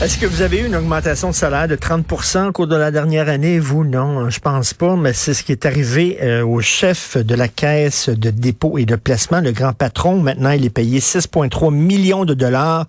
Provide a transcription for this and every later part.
Est-ce que vous avez eu une augmentation de salaire de 30% au cours de la dernière année? Vous, non, je pense pas, mais c'est ce qui est arrivé euh, au chef de la caisse de dépôt et de placement, le grand patron. Maintenant, il est payé 6,3 millions de dollars.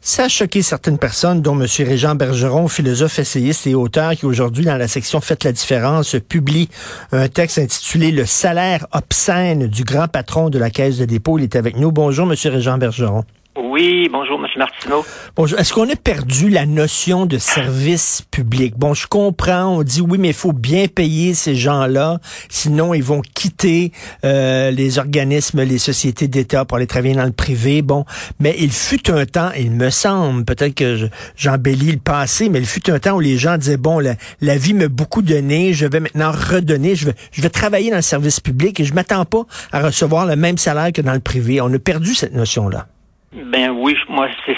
Ça a choqué certaines personnes, dont M. Régent Bergeron, philosophe, essayiste et auteur, qui aujourd'hui, dans la section Faites la différence, publie un texte intitulé Le salaire obscène du grand patron de la Caisse de dépôt. Il est avec nous. Bonjour, M. Régent Bergeron. Oui, bonjour, M. Martineau. Bonjour. Est-ce qu'on a perdu la notion de service public? Bon, je comprends, on dit oui, mais il faut bien payer ces gens-là, sinon ils vont quitter euh, les organismes, les sociétés d'État pour aller travailler dans le privé. Bon, mais il fut un temps, il me semble, peut-être que j'embellis le passé, mais il fut un temps où les gens disaient, bon, la, vie m'a beaucoup donné, je vais maintenant redonner, je vais, je vais travailler dans le service public et je m'attends pas à recevoir le même salaire que dans le privé. On a perdu cette notion-là. Ben oui, moi c'est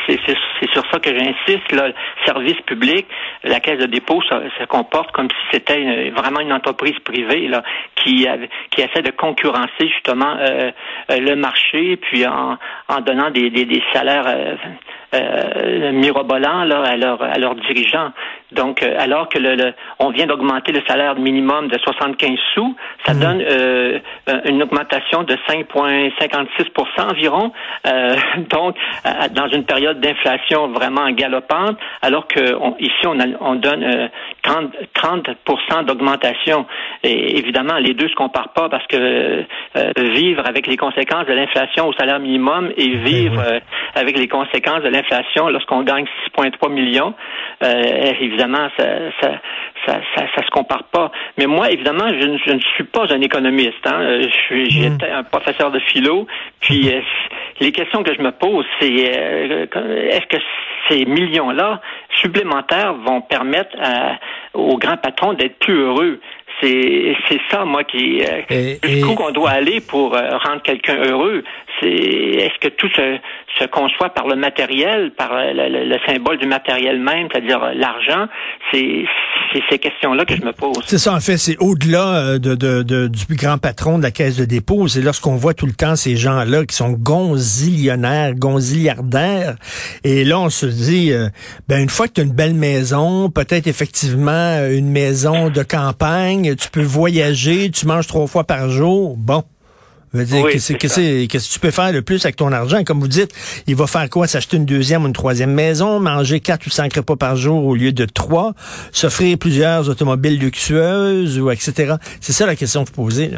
sur ça que j'insiste. Le service public, la caisse de dépôt se, comporte comme si c'était vraiment une entreprise privée là, qui qui essaie de concurrencer justement euh, euh, le marché, puis en, en donnant des, des, des salaires euh, euh, mirobolants là, à, leurs à leurs dirigeants. Donc, euh, alors que le, on vient d'augmenter le salaire minimum de 75 sous, ça mhm. donne euh, une augmentation de 5,56% environ. Euh, donc, dans une période d'inflation vraiment galopante, alors que ici on, a, on donne 30, 30 d'augmentation. Et évidemment, les deux se comparent pas parce que vivre avec les conséquences de l'inflation au salaire minimum et vivre avec les conséquences de l'inflation lorsqu'on gagne 6,3 millions, évidemment évidemment, ça, ça, ça, ça, se compare pas. Mais moi, évidemment, je ne, je ne suis pas un économiste. Hein. Euh, je suis, hmm. j'étais un professeur de philo. Puis euh, les questions que je me pose, c'est euh, est-ce que ces millions-là supplémentaires vont permettre aux grands patrons d'être plus heureux? C'est, c'est ça, moi, qui le coup qu'on doit aller pour rendre quelqu'un heureux. C'est est-ce que tout se, se conçoit par le matériel, par le, symbole du matériel même, c'est-à-dire l'argent, c'est ces questions-là que je me pose. C'est ça, en fait, c'est au-delà euh, de, de, du plus grand patron de la caisse de dépôt. C'est lorsqu'on voit tout le temps ces gens-là qui sont gonzillionnaires, gonzilliardaires. Et là, on se dit, euh, ben une fois que tu as une belle maison, peut-être effectivement une maison de campagne, tu peux voyager, tu manges trois fois par jour. Bon, qu'est-ce que tu peux faire le plus avec ton argent? Comme vous dites, il va faire quoi? S'acheter une deuxième ou une troisième maison, manger quatre ou cinq repas par jour au lieu de trois, s'offrir plusieurs automobiles luxueuses ou etc. C'est ça la question que vous posez.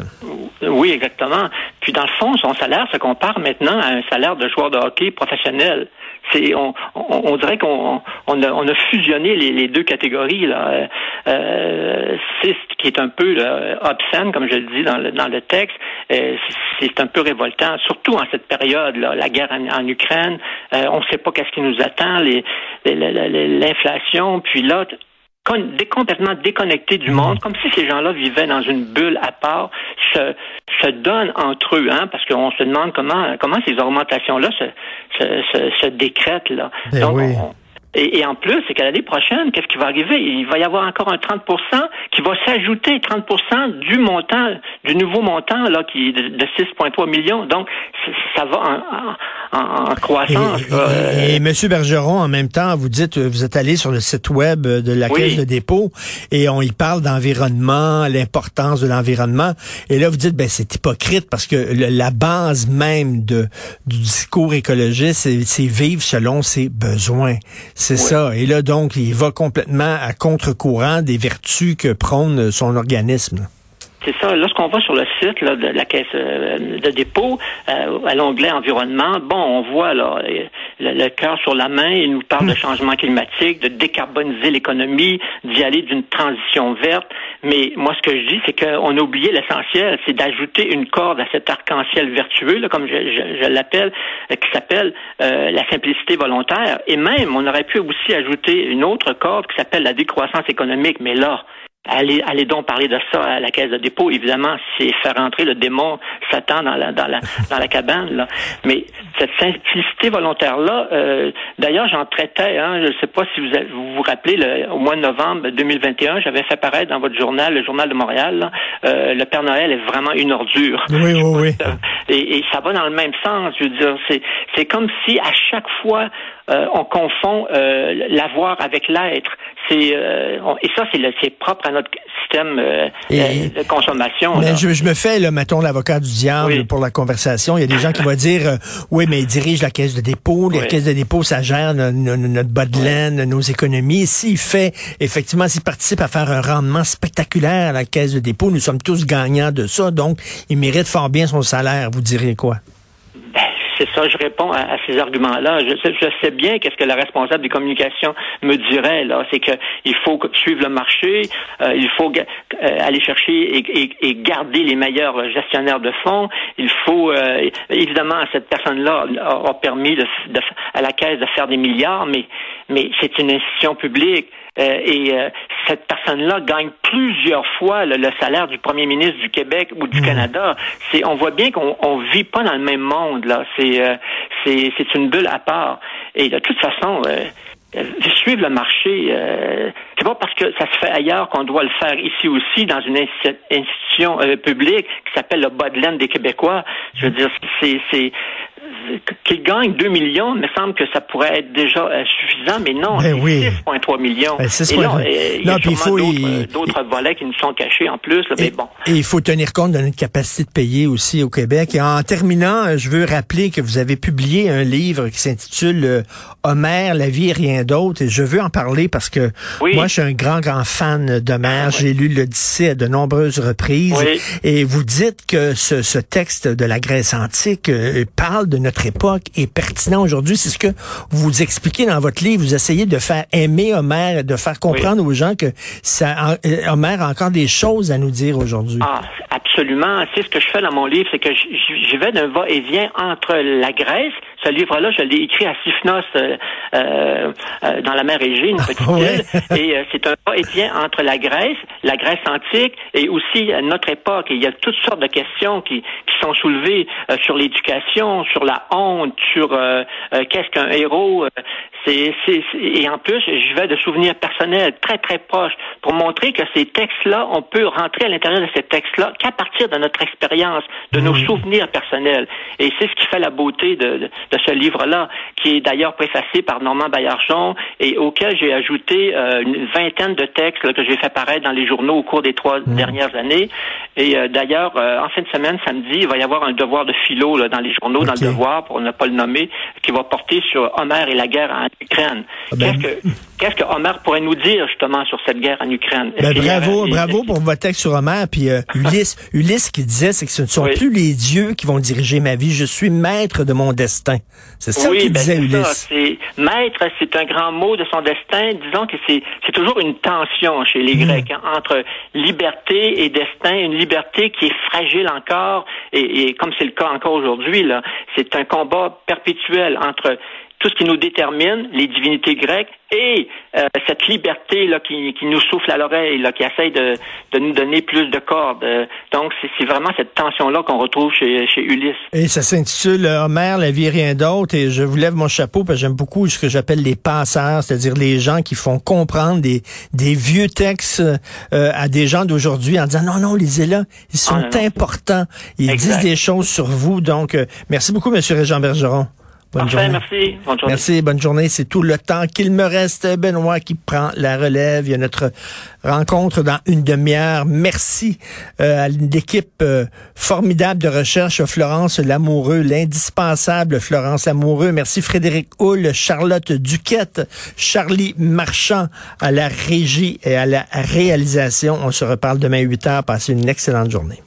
Oui, exactement. Puis dans le fond, son salaire se compare maintenant à un salaire de joueur de hockey professionnel c'est on, on, dirait qu'on on a, on a fusionné les, les, deux catégories là. Euh, c'est ce qui est un peu là, obscène, comme je le dis dans le, dans le texte. Euh, c'est un peu révoltant, surtout en cette période là, la guerre en, Ukraine. Euh, on ne sait pas qu'est-ce qui nous attend, l'inflation, puis là complètement déconnectés du monde, comme si ces gens-là vivaient dans une bulle à part, se, se donnent entre eux, hein, parce qu'on se demande comment comment ces augmentations-là se, se, se, décrètent là. Ben Donc, et, et, en plus, c'est qu'à l'année prochaine, qu'est-ce qui va arriver? Il va y avoir encore un 30% qui va s'ajouter 30 du montant, du nouveau montant là, qui est de, 6,3 millions. Donc, ça va en, croissance. Et, euh, M. Bergeron, en même temps, vous dites, vous êtes allé sur le site web de la Caisse de dépôt et on y parle d'environnement, l'importance de l'environnement. Et là, vous dites, ben c'est hypocrite parce que la base même de, du discours écologiste, c'est vivre selon ses besoins. C'est ça. Et là, donc, il va complètement à contre-courant des vertus que prône son organisme. C'est ça. Lorsqu'on va sur le site là, de la caisse euh, de dépôt, euh, à l'onglet environnement, bon, on voit là, le, le cœur sur la main. Il nous parle de changement climatique, de décarboniser l'économie, d'y aller d'une transition verte. Mais moi, ce que je dis, c'est qu'on a oublié l'essentiel, c'est d'ajouter une corde à cet arc-en-ciel vertueux, là, comme je, je, je l'appelle, euh, qui s'appelle euh, la simplicité volontaire. Et même, on aurait pu aussi ajouter une autre corde qui s'appelle la décroissance économique. Mais là, Allez, allez donc parler de ça à la caisse de dépôt. Évidemment, c'est faire entrer le démon Satan dans la dans la dans la cabane. Là. Mais cette simplicité volontaire là, euh, d'ailleurs, j'en traitais. Hein, je ne sais pas si vous avez- vous, vous rappelez, le, au mois de novembre 2021, j'avais fait paraître dans votre journal, le journal de Montréal, là, euh, le Père Noël est vraiment une ordure. Oui, oui, oui. Et, et ça va dans le même sens. Je veux dire, c'est c'est comme si à chaque fois euh, on confond euh, l'avoir avec l'être. C'est euh, et ça c'est propre à notre système euh, Et- de consommation. Mais je, je me fais, là, mettons, l'avocat du diable Oui. pour la conversation. Il y a des gens qui vont dire, oui, mais il dirige la caisse de dépôt. La Oui. caisse de dépôt, ça gère no- no- notre bas de laine, nos économies. S'il fait, effectivement, s'il participe à faire un rendement spectaculaire à la caisse de dépôt, nous sommes tous gagnants de ça. Donc, il mérite fort bien son salaire. Vous direz quoi? Ben, c'est ça, je réponds à, ces arguments-là. Je, sais- bien qu'est-ce que la responsable des communications me dirait là, c'est que il faut suivre le marché, euh, il faut euh, aller chercher et, garder les meilleurs gestionnaires de fonds. Il faut euh, évidemment cette personne-là a, permis à la caisse de faire des milliards, mais c'est une institution publique. Euh, et euh, cette personne-là gagne plusieurs fois le, le salaire du premier ministre du Québec ou du Canada. C'est, on voit bien qu'on on vit pas dans le même monde là. C'est, euh, c'est, c'est une bulle à part. Et de toute façon. Euh, euh, suivre le marché, euh, c'est pas parce que ça se fait ailleurs qu'on doit le faire ici aussi dans une insti- institution euh, publique qui s'appelle le bas de laine des Québécois. Je veux dire, c'est, c'est qu'il gagne 2 millions, il me semble que ça pourrait être déjà euh, suffisant, mais non, Ben oui. 6,3 millions. Ben, 6,3. Et là, euh, il y a sûrement faut- d'autres, il- euh, volets qui nous sont cachés en plus, là, mais bon. et il faut tenir compte de notre capacité de payer aussi au Québec. Et en terminant, je veux rappeler que vous avez publié un livre qui s'intitule Homer, la vie et rien d'autre. Et je veux en parler parce que Oui. moi, je suis un grand, grand fan d'Homère. J'ai lu l'Odyssée à de nombreuses reprises. Oui. Et vous dites que ce, ce texte de la Grèce antique euh, parle de notre époque et pertinent aujourd'hui. C'est ce que vous expliquez dans votre livre. Vous essayez de faire aimer Homère, et de faire comprendre aux gens que ça, euh, Homère a encore des choses à nous dire aujourd'hui. Ah, absolument. C'est ce que je fais dans mon livre, c'est que je vais d'un va-et-vient entre la Grèce. Ce livre-là, je l'ai écrit à Sifnos, euh, euh, dans la mer Égée, une petite île. Et euh, c'est un va-et-vient entre la Grèce, la Grèce antique, et aussi notre époque. Et il y a toutes sortes de questions qui, qui sont soulevées sur l'éducation, sur la honte, sur euh, euh, qu'est-ce qu'un héros. euh, c'est, et en plus, je vais de souvenirs personnels très très proches pour montrer que ces textes-là, on peut rentrer à l'intérieur de ces textes-là qu'à partir de notre expérience, de nos souvenirs personnels. Et c'est ce qui fait la beauté de, de, de ce livre-là, qui est d'ailleurs préfacé par Normand Baillargeon et auquel j'ai ajouté euh, une vingtaine de textes là, que j'ai fait paraître dans les journaux au cours des trois dernières années. Et euh, d'ailleurs, euh, en fin de semaine, samedi, il va y avoir un devoir de philo là, dans les journaux, dans Ok. le devoir, pour ne pas le nommer, qui va porter sur Homer et la guerre en Ukraine. Ah ben- Qu'est-ce que que Homer pourrait nous dire justement sur cette guerre en Ukraine? Ben, bravo, bravo pour votre texte sur Homère. Puis euh, Ulysse, Ulysse qui disait, c'est que ce ne sont Oui. plus les dieux qui vont diriger ma vie. Je suis maître de mon destin. C'est ça oui, qu'il ben, disait ça. Ulysse. Maître, c'est un grand mot de son destin. Disons que c'est toujours une tension chez les Mm. Grecs hein, entre liberté et destin, une liberté qui est fragile encore et, et comme c'est le cas encore aujourd'hui là, c'est un combat perpétuel entre tout ce qui nous détermine, les divinités grecques, et euh, cette liberté là qui, qui nous souffle à l'oreille, là, qui essaye de, de nous donner plus de cordes. Euh, donc c'est c'est vraiment cette tension-là qu'on retrouve chez, chez Ulysse. Et ça s'intitule euh, Homère, la vie, rien d'autre. Et je vous lève mon chapeau parce que j'aime beaucoup ce que j'appelle les passeurs, c'est-à-dire les gens qui font comprendre des, des vieux textes euh, à des gens d'aujourd'hui en disant non, non, lisez-là, ils sont Ah, non, non. importants. Ils Exact. disent des choses sur vous. Donc, euh, merci beaucoup, Monsieur Régent Bergeron. Bonne Parfait, journée. merci. Bonne journée. Merci, bonne journée. C'est tout le temps qu'il me reste. Benoît qui prend la relève. Il y a notre rencontre dans une demi-heure. Merci euh, à l'équipe euh, formidable de recherche, Florence Lamoureux, l'indispensable Florence Lamoureux. Merci Frédéric Hull, Charlotte Duquette, Charlie Marchand à la régie et à la réalisation. On se reparle demain 8 heures. Passez une excellente journée.